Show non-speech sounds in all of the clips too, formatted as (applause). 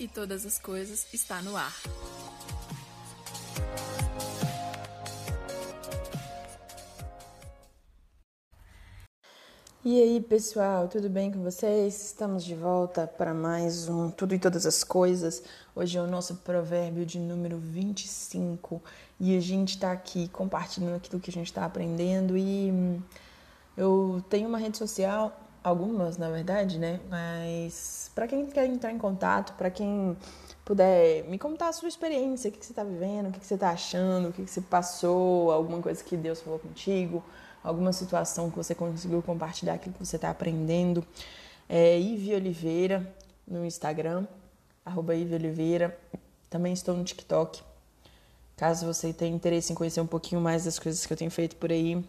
e todas as coisas está no ar. E aí, pessoal, tudo bem com vocês? Estamos de volta para mais um Tudo e Todas as Coisas. Hoje é o nosso provérbio de número 25 e a gente está aqui compartilhando aquilo que a gente está aprendendo. E hum, eu tenho uma rede social, algumas na verdade, né? Mas para quem quer entrar em contato, para quem puder me contar a sua experiência, o que, você está vivendo, o que, você está achando, o que, que você passou, alguma coisa que Deus falou contigo alguma situação que você conseguiu compartilhar aquilo que você está aprendendo. É Ive Oliveira no Instagram, arroba Ive Oliveira. Também estou no TikTok. Caso você tenha interesse em conhecer um pouquinho mais das coisas que eu tenho feito por aí,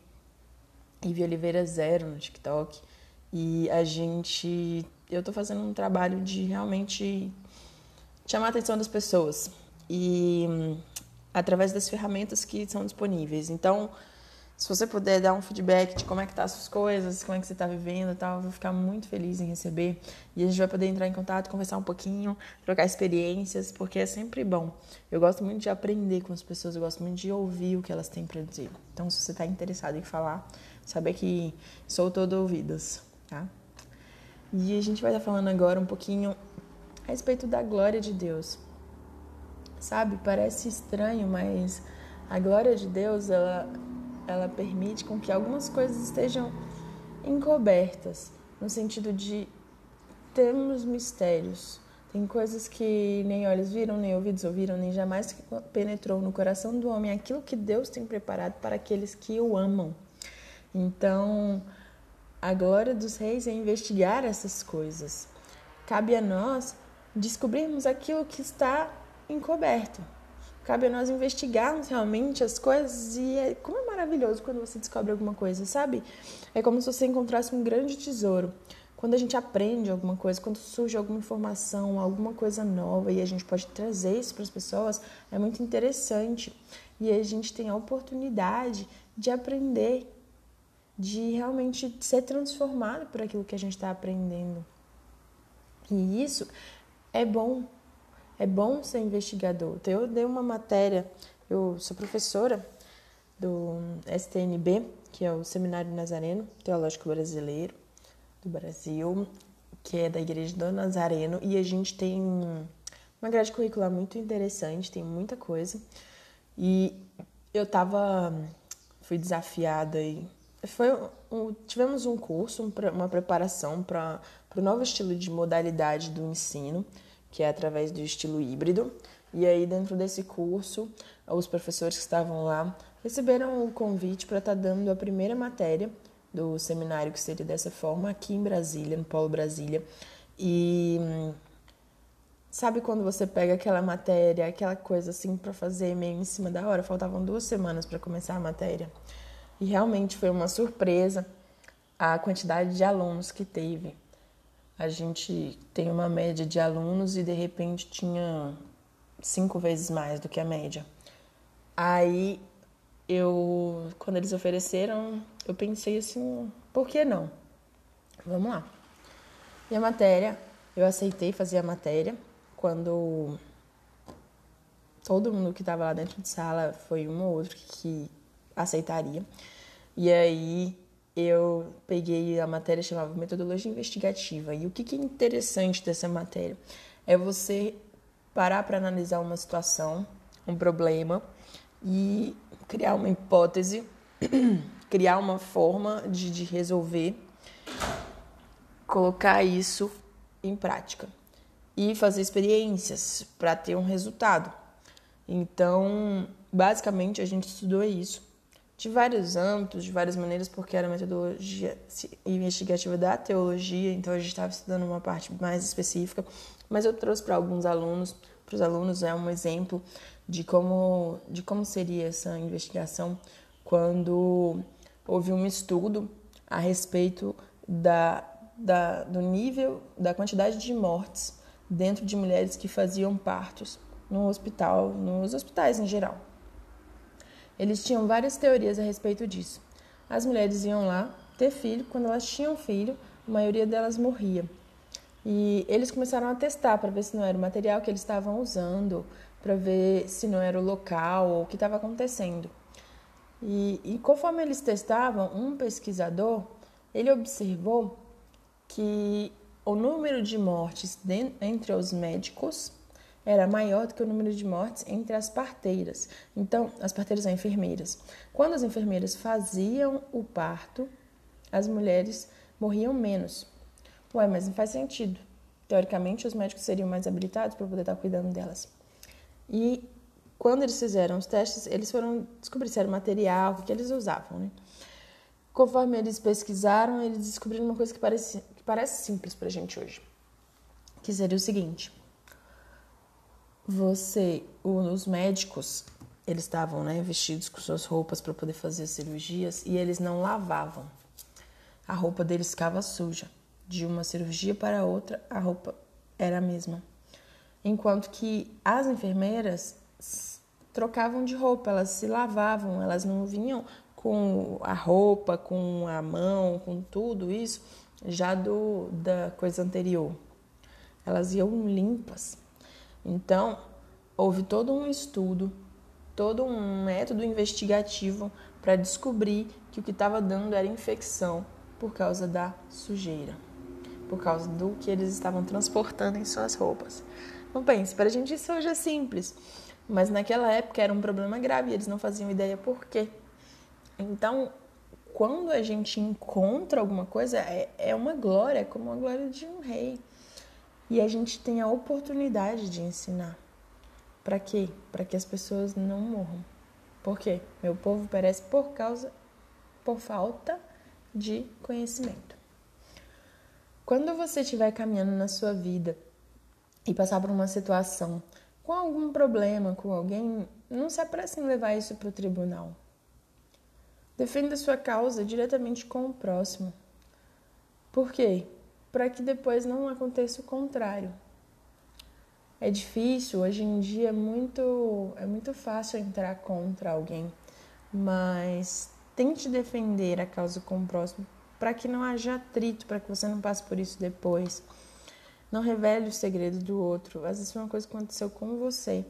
Ive Oliveira Zero no TikTok. E a gente. Eu tô fazendo um trabalho de realmente chamar a atenção das pessoas. E hum, através das ferramentas que são disponíveis. Então, se você puder dar um feedback de como é que tá as suas coisas, como é que você está vivendo e tal, eu vou ficar muito feliz em receber. E a gente vai poder entrar em contato, conversar um pouquinho, trocar experiências, porque é sempre bom. Eu gosto muito de aprender com as pessoas, eu gosto muito de ouvir o que elas têm para dizer. Então, se você está interessado em falar, saber que sou todo ouvidos, tá? E a gente vai estar tá falando agora um pouquinho a respeito da glória de Deus. Sabe, parece estranho, mas a glória de Deus, ela ela permite com que algumas coisas estejam encobertas, no sentido de termos mistérios. Tem coisas que nem olhos viram, nem ouvidos ouviram, nem jamais penetrou no coração do homem aquilo que Deus tem preparado para aqueles que o amam. Então, a glória dos reis é investigar essas coisas. Cabe a nós descobrirmos aquilo que está encoberto. Cabe a nós investigarmos realmente as coisas e é, como é maravilhoso quando você descobre alguma coisa, sabe? É como se você encontrasse um grande tesouro. Quando a gente aprende alguma coisa, quando surge alguma informação, alguma coisa nova e a gente pode trazer isso para as pessoas, é muito interessante. E a gente tem a oportunidade de aprender, de realmente ser transformado por aquilo que a gente está aprendendo. E isso é bom é bom ser investigador. Então, eu dei uma matéria, eu sou professora do STNB, que é o Seminário Nazareno Teológico Brasileiro do Brasil, que é da Igreja do Nazareno, e a gente tem uma grade curricular muito interessante, tem muita coisa. E eu tava fui desafiada e foi um, tivemos um curso, uma preparação para o novo estilo de modalidade do ensino que é através do estilo híbrido. E aí, dentro desse curso, os professores que estavam lá receberam o convite para estar tá dando a primeira matéria do seminário, que seria dessa forma, aqui em Brasília, no Polo Brasília. E sabe quando você pega aquela matéria, aquela coisa assim para fazer meio em cima da hora? Faltavam duas semanas para começar a matéria. E realmente foi uma surpresa a quantidade de alunos que teve a gente tem uma média de alunos e de repente tinha cinco vezes mais do que a média. Aí eu, quando eles ofereceram, eu pensei assim, por que não? Vamos lá. E a matéria, eu aceitei fazer a matéria quando todo mundo que estava lá dentro de sala foi um ou outro que aceitaria. E aí eu peguei a matéria chamava Metodologia Investigativa. E o que, que é interessante dessa matéria? É você parar para analisar uma situação, um problema e criar uma hipótese, (clears throat) criar uma forma de, de resolver, colocar isso em prática e fazer experiências para ter um resultado. Então, basicamente, a gente estudou isso de vários âmbitos, de várias maneiras, porque era metodologia investigativa da teologia, então a gente estava estudando uma parte mais específica, mas eu trouxe para alguns alunos, para os alunos é um exemplo de como, de como seria essa investigação quando houve um estudo a respeito da, da, do nível, da quantidade de mortes dentro de mulheres que faziam partos no hospital, nos hospitais em geral. Eles tinham várias teorias a respeito disso. As mulheres iam lá ter filho, quando elas tinham filho, a maioria delas morria. E eles começaram a testar para ver se não era o material que eles estavam usando, para ver se não era o local ou o que estava acontecendo. E, e conforme eles testavam, um pesquisador ele observou que o número de mortes entre os médicos era maior do que o número de mortes entre as parteiras. Então, as parteiras são enfermeiras. Quando as enfermeiras faziam o parto, as mulheres morriam menos. Ué, mas não faz sentido. Teoricamente, os médicos seriam mais habilitados para poder estar cuidando delas. E quando eles fizeram os testes, eles foram descobrir se era o material, o que eles usavam, né? Conforme eles pesquisaram, eles descobriram uma coisa que parece, que parece simples para a gente hoje, que seria o seguinte: você, os médicos, eles estavam né, vestidos com suas roupas para poder fazer cirurgias e eles não lavavam. A roupa deles ficava suja. De uma cirurgia para outra, a roupa era a mesma. Enquanto que as enfermeiras trocavam de roupa, elas se lavavam, elas não vinham com a roupa, com a mão, com tudo isso já do da coisa anterior. Elas iam limpas. Então, houve todo um estudo, todo um método investigativo para descobrir que o que estava dando era infecção por causa da sujeira, por causa do que eles estavam transportando em suas roupas. Não pense, para a gente isso hoje é simples, mas naquela época era um problema grave e eles não faziam ideia por quê. Então, quando a gente encontra alguma coisa, é, é uma glória, é como a glória de um rei. E a gente tem a oportunidade de ensinar. Para quê? Para que as pessoas não morram. Por quê? Meu povo perece por causa, por falta de conhecimento. Quando você estiver caminhando na sua vida e passar por uma situação com algum problema com alguém, não se apresse em levar isso para o tribunal. Defenda sua causa diretamente com o próximo. Por quê? Para que depois não aconteça o contrário. É difícil, hoje em dia é muito, é muito fácil entrar contra alguém, mas tente defender a causa com o próximo para que não haja atrito, para que você não passe por isso depois. Não revele o segredo do outro. Às vezes foi uma coisa que aconteceu com você.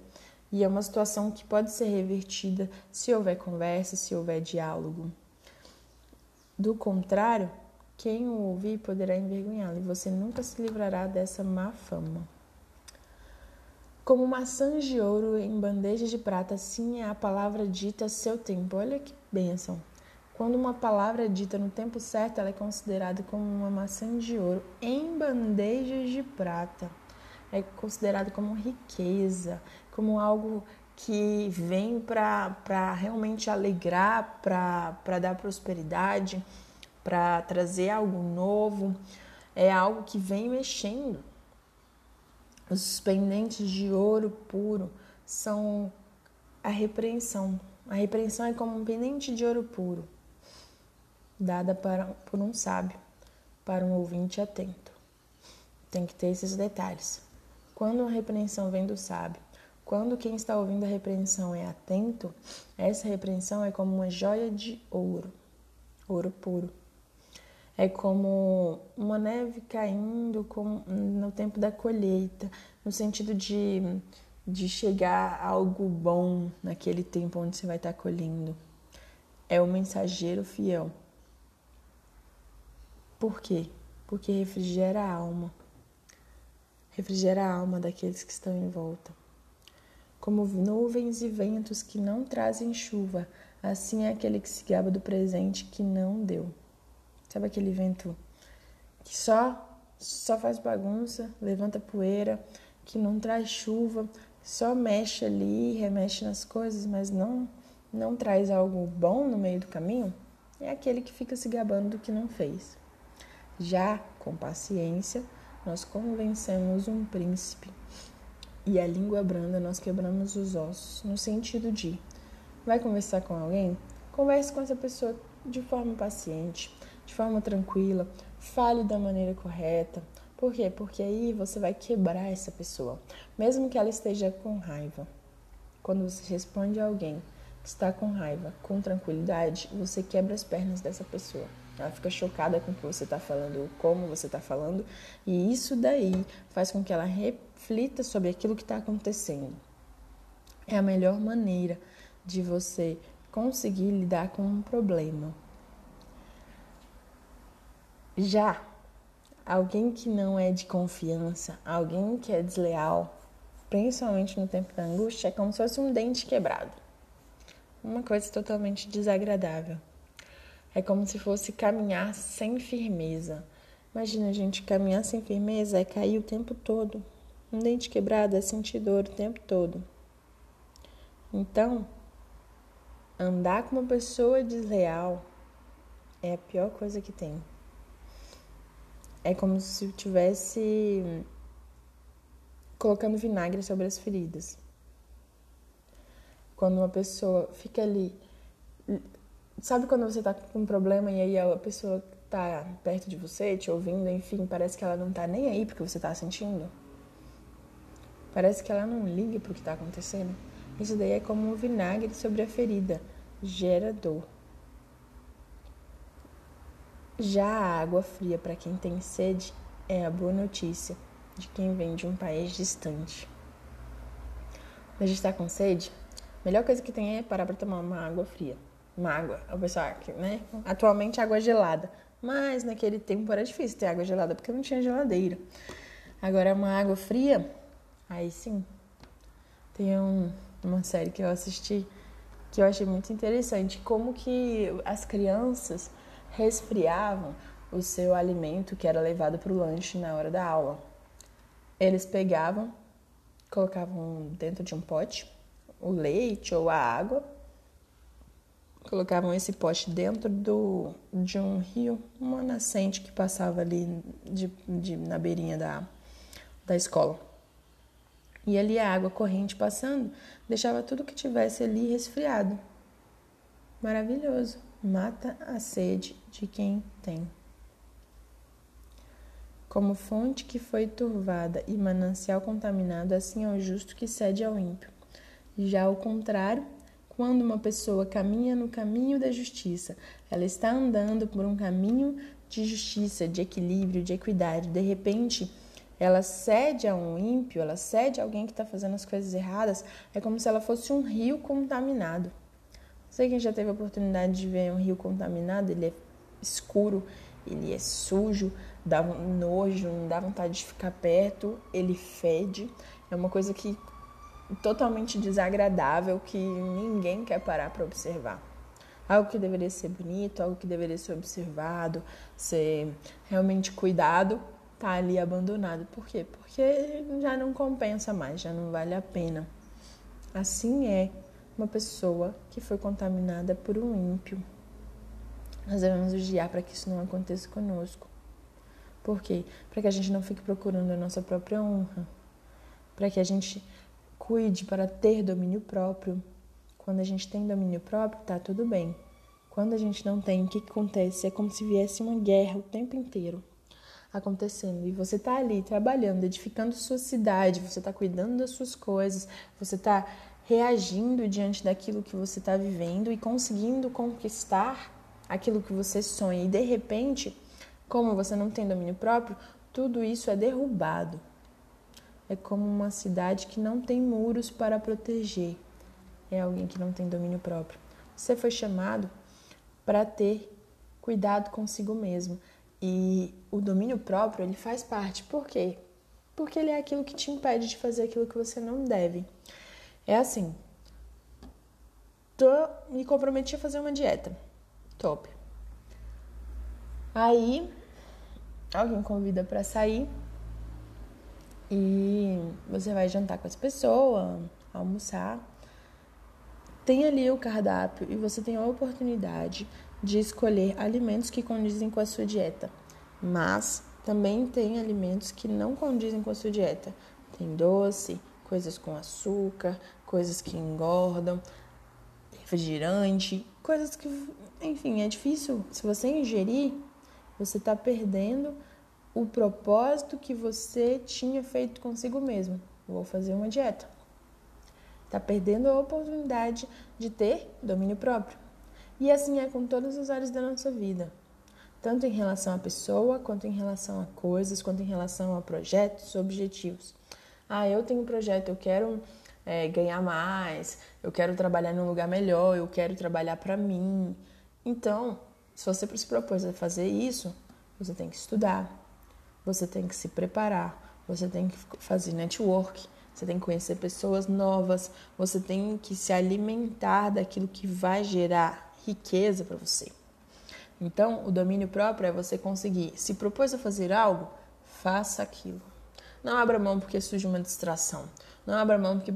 E é uma situação que pode ser revertida se houver conversa, se houver diálogo. Do contrário, quem o ouvir poderá envergonhá-lo e você nunca se livrará dessa má fama. Como maçãs de ouro em bandejas de prata, assim é a palavra dita a seu tempo. Olha que bênção! Quando uma palavra é dita no tempo certo, ela é considerada como uma maçã de ouro em bandejas de prata. É considerada como riqueza, como algo que vem para realmente alegrar, para dar prosperidade, para trazer algo novo. É algo que vem mexendo. Os pendentes de ouro puro são a repreensão. A repreensão é como um pendente de ouro puro, dada para, por um sábio, para um ouvinte atento. Tem que ter esses detalhes. Quando a repreensão vem do sábio, quando quem está ouvindo a repreensão é atento, essa repreensão é como uma joia de ouro, ouro puro. É como uma neve caindo no tempo da colheita, no sentido de, de chegar algo bom naquele tempo onde você vai estar colhendo. É o mensageiro fiel. Por quê? Porque refrigera a alma. Refrigera a alma daqueles que estão em volta como nuvens e ventos que não trazem chuva, assim é aquele que se gaba do presente que não deu. Sabe aquele vento que só só faz bagunça, levanta poeira, que não traz chuva, só mexe ali, remexe nas coisas, mas não não traz algo bom no meio do caminho? É aquele que fica se gabando do que não fez. Já com paciência, nós convencemos um príncipe e a língua branda nós quebramos os ossos, no sentido de vai conversar com alguém? Converse com essa pessoa de forma paciente, de forma tranquila, fale da maneira correta. Por quê? Porque aí você vai quebrar essa pessoa, mesmo que ela esteja com raiva. Quando você responde a alguém que está com raiva, com tranquilidade, você quebra as pernas dessa pessoa. Ela fica chocada com o que você está falando, como você está falando, e isso daí faz com que ela reflita sobre aquilo que está acontecendo. É a melhor maneira de você conseguir lidar com um problema. Já alguém que não é de confiança, alguém que é desleal, principalmente no tempo da angústia, é como se fosse um dente quebrado. Uma coisa totalmente desagradável. É como se fosse caminhar sem firmeza. Imagina, gente, caminhar sem firmeza é cair o tempo todo. Um dente quebrado é sentir dor o tempo todo. Então, andar com uma pessoa desleal é a pior coisa que tem. É como se eu tivesse colocando vinagre sobre as feridas. Quando uma pessoa fica ali Sabe quando você tá com um problema e aí a pessoa tá perto de você, te ouvindo, enfim, parece que ela não tá nem aí porque você tá sentindo? Parece que ela não liga pro que tá acontecendo. Isso daí é como um vinagre sobre a ferida, gera dor. Já a água fria para quem tem sede é a boa notícia de quem vem de um país distante. Gente está com sede, a melhor coisa que tem é parar para tomar uma água fria uma água. O pessoal, né? Atualmente água gelada. Mas naquele tempo era difícil ter água gelada porque não tinha geladeira. Agora uma água fria, aí sim. Tem um, uma série que eu assisti que eu achei muito interessante, como que as crianças resfriavam o seu alimento que era levado para o lanche na hora da aula. Eles pegavam, colocavam dentro de um pote o leite ou a água colocavam esse pote dentro do, de um rio, uma nascente que passava ali de, de, na beirinha da, da escola. E ali a água corrente passando deixava tudo que tivesse ali resfriado. Maravilhoso. Mata a sede de quem tem. Como fonte que foi turvada e manancial contaminado, assim é o justo que cede ao ímpio. Já ao contrário, quando uma pessoa caminha no caminho da justiça, ela está andando por um caminho de justiça, de equilíbrio, de equidade. De repente, ela cede a um ímpio, ela cede a alguém que está fazendo as coisas erradas, é como se ela fosse um rio contaminado. Sei quem já teve a oportunidade de ver um rio contaminado, ele é escuro, ele é sujo, dá um nojo, não dá vontade de ficar perto, ele fede. É uma coisa que totalmente desagradável que ninguém quer parar para observar. Algo que deveria ser bonito, algo que deveria ser observado, ser realmente cuidado, tá ali abandonado. Por quê? Porque já não compensa mais, já não vale a pena. Assim é uma pessoa que foi contaminada por um ímpio. Nós devemos vigiar para que isso não aconteça conosco. Por quê? Para que a gente não fique procurando a nossa própria honra. Para que a gente Cuide para ter domínio próprio. Quando a gente tem domínio próprio, tá tudo bem. Quando a gente não tem, o que, que acontece? É como se viesse uma guerra o tempo inteiro acontecendo. E você tá ali trabalhando, edificando sua cidade, você tá cuidando das suas coisas, você tá reagindo diante daquilo que você está vivendo e conseguindo conquistar aquilo que você sonha. E de repente, como você não tem domínio próprio, tudo isso é derrubado é como uma cidade que não tem muros para proteger. É alguém que não tem domínio próprio. Você foi chamado para ter cuidado consigo mesmo. E o domínio próprio, ele faz parte. Por quê? Porque ele é aquilo que te impede de fazer aquilo que você não deve. É assim. Tô, me comprometi a fazer uma dieta. Top. Aí, alguém convida para sair e você vai jantar com essa pessoa, almoçar. Tem ali o cardápio e você tem a oportunidade de escolher alimentos que condizem com a sua dieta. Mas também tem alimentos que não condizem com a sua dieta. Tem doce, coisas com açúcar, coisas que engordam, refrigerante, coisas que, enfim, é difícil. Se você ingerir, você está perdendo o propósito que você tinha feito consigo mesmo. Vou fazer uma dieta. Está perdendo a oportunidade de ter domínio próprio. E assim é com todas as áreas da nossa vida. tanto em relação à pessoa, quanto em relação a coisas, quanto em relação a projetos, objetivos. Ah, eu tenho um projeto, eu quero é, ganhar mais, eu quero trabalhar num lugar melhor, eu quero trabalhar para mim. Então, se você se propôs a fazer isso, você tem que estudar, você tem que se preparar, você tem que fazer network, você tem que conhecer pessoas novas, você tem que se alimentar daquilo que vai gerar riqueza para você. Então, o domínio próprio é você conseguir, se propôs a fazer algo, faça aquilo. Não abra mão porque surge uma distração. Não abra mão porque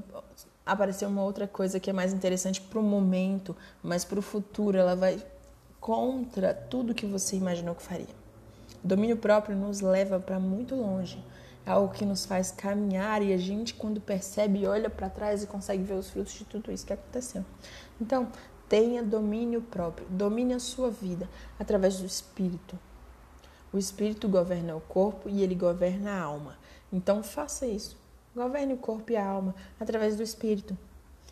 apareceu uma outra coisa que é mais interessante para o momento, mas para o futuro ela vai contra tudo que você imaginou que faria. O domínio próprio nos leva para muito longe. É algo que nos faz caminhar e a gente, quando percebe, olha para trás e consegue ver os frutos de tudo isso que aconteceu. Então, Tenha domínio próprio, domine a sua vida através do espírito. O espírito governa o corpo e ele governa a alma. Então faça isso. Governe o corpo e a alma através do espírito.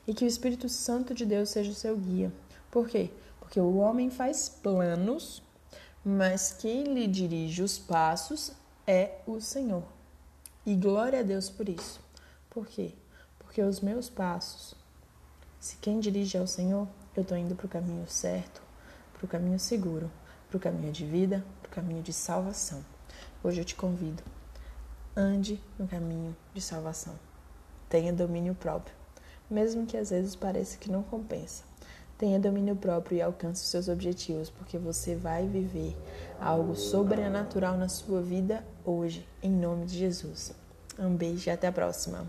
E que o Espírito Santo de Deus seja o seu guia. Por quê? Porque o homem faz planos, mas quem lhe dirige os passos é o Senhor. E glória a Deus por isso. Por quê? Porque os meus passos, se quem dirige é o Senhor, eu estou indo para o caminho certo, para o caminho seguro, para o caminho de vida, para o caminho de salvação. Hoje eu te convido, ande no caminho de salvação. Tenha domínio próprio, mesmo que às vezes pareça que não compensa. Tenha domínio próprio e alcance os seus objetivos, porque você vai viver algo sobrenatural na sua vida hoje, em nome de Jesus. Um beijo e até a próxima.